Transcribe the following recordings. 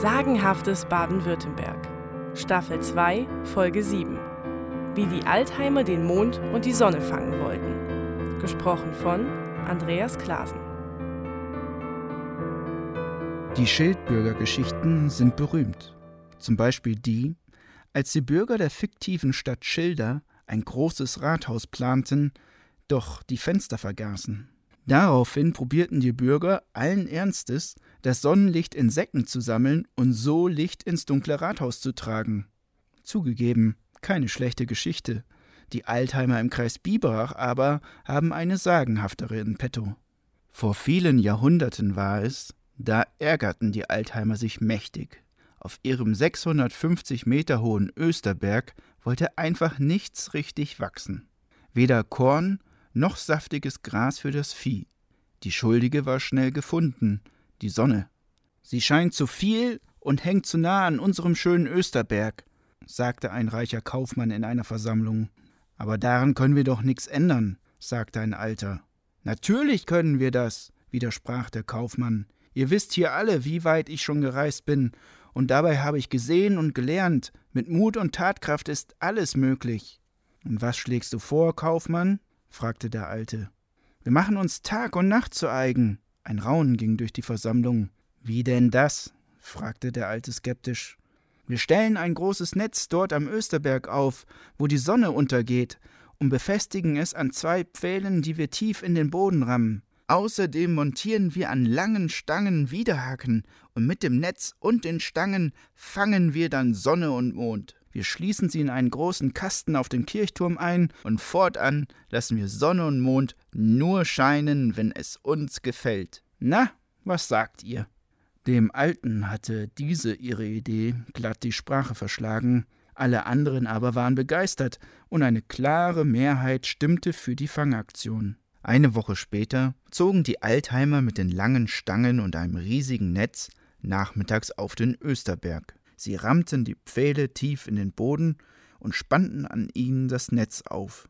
Sagenhaftes Baden-Württemberg. Staffel 2, Folge 7. Wie die Altheimer den Mond und die Sonne fangen wollten. Gesprochen von Andreas Klasen. Die Schildbürgergeschichten sind berühmt. Zum Beispiel die, als die Bürger der fiktiven Stadt Schilder ein großes Rathaus planten, doch die Fenster vergaßen. Daraufhin probierten die Bürger allen Ernstes, das Sonnenlicht in Säcken zu sammeln und so Licht ins dunkle Rathaus zu tragen. Zugegeben, keine schlechte Geschichte. Die Altheimer im Kreis Biberach aber haben eine sagenhaftere in petto. Vor vielen Jahrhunderten war es, da ärgerten die Altheimer sich mächtig. Auf ihrem 650 Meter hohen Österberg wollte einfach nichts richtig wachsen. Weder Korn noch saftiges Gras für das Vieh. Die Schuldige war schnell gefunden, die Sonne. Sie scheint zu viel und hängt zu nah an unserem schönen Österberg, sagte ein reicher Kaufmann in einer Versammlung. Aber daran können wir doch nichts ändern, sagte ein Alter. Natürlich können wir das, widersprach der Kaufmann. Ihr wisst hier alle, wie weit ich schon gereist bin, und dabei habe ich gesehen und gelernt, mit Mut und Tatkraft ist alles möglich. Und was schlägst du vor, Kaufmann? Fragte der Alte. Wir machen uns Tag und Nacht zu eigen. Ein Raunen ging durch die Versammlung. Wie denn das? fragte der Alte skeptisch. Wir stellen ein großes Netz dort am Österberg auf, wo die Sonne untergeht, und befestigen es an zwei Pfählen, die wir tief in den Boden rammen. Außerdem montieren wir an langen Stangen Widerhaken, und mit dem Netz und den Stangen fangen wir dann Sonne und Mond. Wir schließen sie in einen großen Kasten auf den Kirchturm ein und fortan lassen wir Sonne und Mond nur scheinen, wenn es uns gefällt. Na, was sagt ihr? Dem Alten hatte diese ihre Idee glatt die Sprache verschlagen, alle anderen aber waren begeistert, und eine klare Mehrheit stimmte für die Fangaktion. Eine Woche später zogen die Altheimer mit den langen Stangen und einem riesigen Netz nachmittags auf den Österberg. Sie rammten die Pfähle tief in den Boden und spannten an ihnen das Netz auf.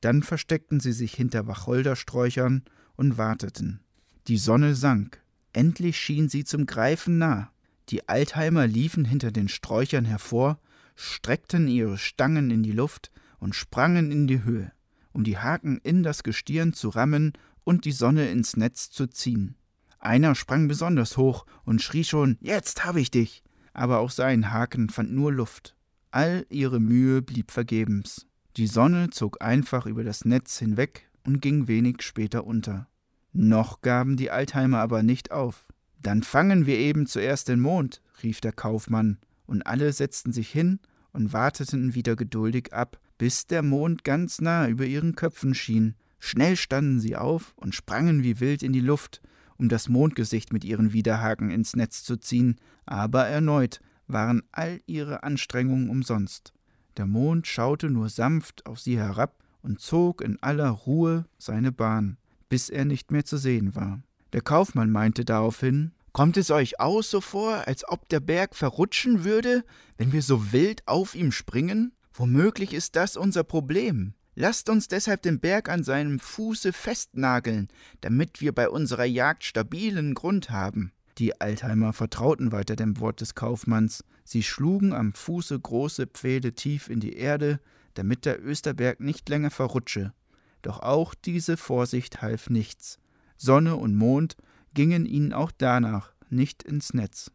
Dann versteckten sie sich hinter Wacholdersträuchern und warteten. Die Sonne sank. Endlich schien sie zum Greifen nah. Die Altheimer liefen hinter den Sträuchern hervor, streckten ihre Stangen in die Luft und sprangen in die Höhe, um die Haken in das Gestirn zu rammen und die Sonne ins Netz zu ziehen. Einer sprang besonders hoch und schrie schon Jetzt hab ich dich aber auch sein Haken fand nur Luft. All ihre Mühe blieb vergebens. Die Sonne zog einfach über das Netz hinweg und ging wenig später unter. Noch gaben die Altheimer aber nicht auf. Dann fangen wir eben zuerst den Mond, rief der Kaufmann, und alle setzten sich hin und warteten wieder geduldig ab, bis der Mond ganz nah über ihren Köpfen schien. Schnell standen sie auf und sprangen wie wild in die Luft, um das Mondgesicht mit ihren Widerhaken ins Netz zu ziehen, aber erneut waren all ihre Anstrengungen umsonst. Der Mond schaute nur sanft auf sie herab und zog in aller Ruhe seine Bahn, bis er nicht mehr zu sehen war. Der Kaufmann meinte daraufhin Kommt es euch auch so vor, als ob der Berg verrutschen würde, wenn wir so wild auf ihm springen? Womöglich ist das unser Problem. Lasst uns deshalb den Berg an seinem Fuße festnageln, damit wir bei unserer Jagd stabilen Grund haben. Die Altheimer vertrauten weiter dem Wort des Kaufmanns. Sie schlugen am Fuße große Pfähle tief in die Erde, damit der Österberg nicht länger verrutsche. Doch auch diese Vorsicht half nichts. Sonne und Mond gingen ihnen auch danach nicht ins Netz.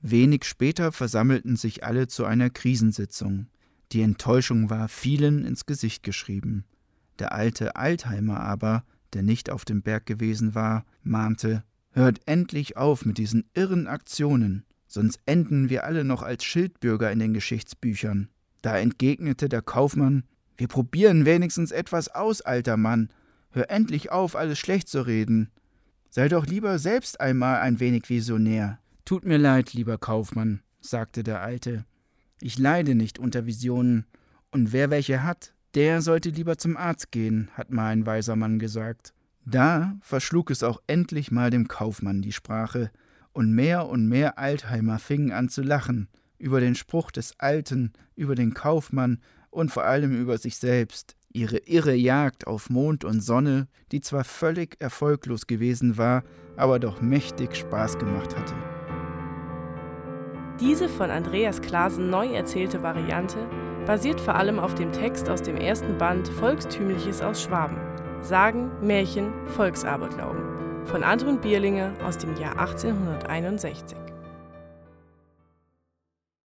Wenig später versammelten sich alle zu einer Krisensitzung. Die Enttäuschung war vielen ins Gesicht geschrieben. Der alte Altheimer aber, der nicht auf dem Berg gewesen war, mahnte Hört endlich auf mit diesen irren Aktionen, sonst enden wir alle noch als Schildbürger in den Geschichtsbüchern. Da entgegnete der Kaufmann Wir probieren wenigstens etwas aus, alter Mann. Hör endlich auf, alles schlecht zu reden. Sei doch lieber selbst einmal ein wenig visionär. Tut mir leid, lieber Kaufmann, sagte der Alte. Ich leide nicht unter Visionen, und wer welche hat, der sollte lieber zum Arzt gehen, hat mal ein weiser Mann gesagt. Da verschlug es auch endlich mal dem Kaufmann die Sprache, und mehr und mehr Altheimer fingen an zu lachen, über den Spruch des Alten, über den Kaufmann und vor allem über sich selbst, ihre irre Jagd auf Mond und Sonne, die zwar völlig erfolglos gewesen war, aber doch mächtig Spaß gemacht hatte. Diese von Andreas Klasen neu erzählte Variante basiert vor allem auf dem Text aus dem ersten Band Volkstümliches aus Schwaben. Sagen, Märchen, Volksaberglauben von Anton Bierlinger aus dem Jahr 1861.